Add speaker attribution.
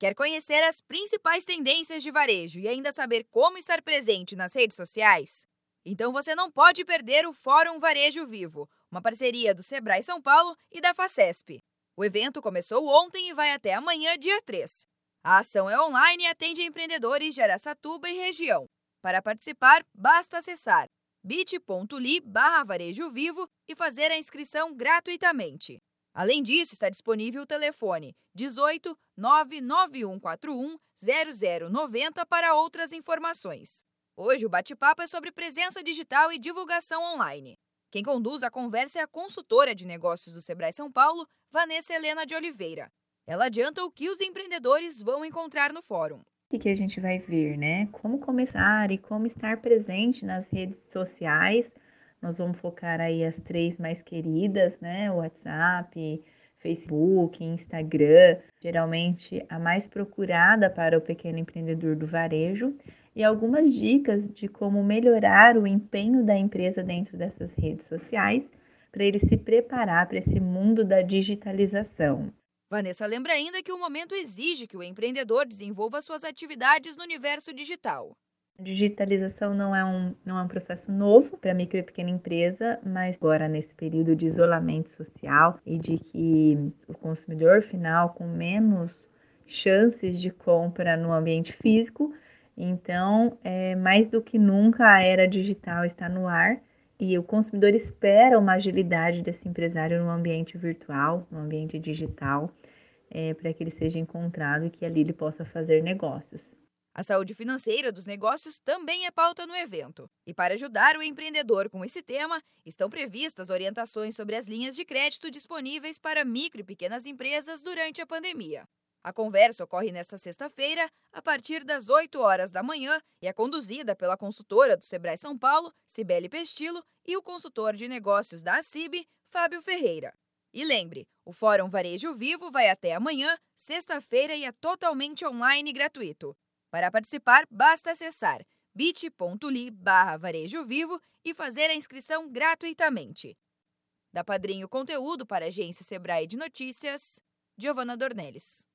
Speaker 1: Quer conhecer as principais tendências de varejo e ainda saber como estar presente nas redes sociais? Então você não pode perder o Fórum Varejo Vivo, uma parceria do Sebrae São Paulo e da Facesp. O evento começou ontem e vai até amanhã, dia 3. A ação é online e atende empreendedores de Araçatuba e região. Para participar, basta acessar bit.ly barra varejo vivo e fazer a inscrição gratuitamente. Além disso, está disponível o telefone 18 99141 0090 para outras informações. Hoje o bate-papo é sobre presença digital e divulgação online. Quem conduz a conversa é a consultora de negócios do Sebrae São Paulo, Vanessa Helena de Oliveira. Ela adianta o que os empreendedores vão encontrar no fórum.
Speaker 2: O que a gente vai ver, né? Como começar e como estar presente nas redes sociais nós vamos focar aí as três mais queridas, né? WhatsApp, Facebook, Instagram, geralmente a mais procurada para o pequeno empreendedor do varejo, e algumas dicas de como melhorar o empenho da empresa dentro dessas redes sociais para ele se preparar para esse mundo da digitalização.
Speaker 1: Vanessa lembra ainda que o momento exige que o empreendedor desenvolva suas atividades no universo digital.
Speaker 2: Digitalização não é um, não é um processo novo para micro e pequena empresa, mas agora nesse período de isolamento social e de que o consumidor final com menos chances de compra no ambiente físico, então é, mais do que nunca a era digital está no ar e o consumidor espera uma agilidade desse empresário no ambiente virtual, no ambiente digital, é, para que ele seja encontrado e que ali ele possa fazer negócios.
Speaker 1: A saúde financeira dos negócios também é pauta no evento. E para ajudar o empreendedor com esse tema, estão previstas orientações sobre as linhas de crédito disponíveis para micro e pequenas empresas durante a pandemia. A conversa ocorre nesta sexta-feira, a partir das 8 horas da manhã, e é conduzida pela consultora do Sebrae São Paulo, Cibele Pestilo, e o consultor de negócios da ACIB, Fábio Ferreira. E lembre, o Fórum Varejo Vivo vai até amanhã, sexta-feira, e é totalmente online e gratuito. Para participar, basta acessar bit.ly barra varejo vivo e fazer a inscrição gratuitamente. Da Padrinho Conteúdo para a agência Sebrae de Notícias, Giovana Dornelles.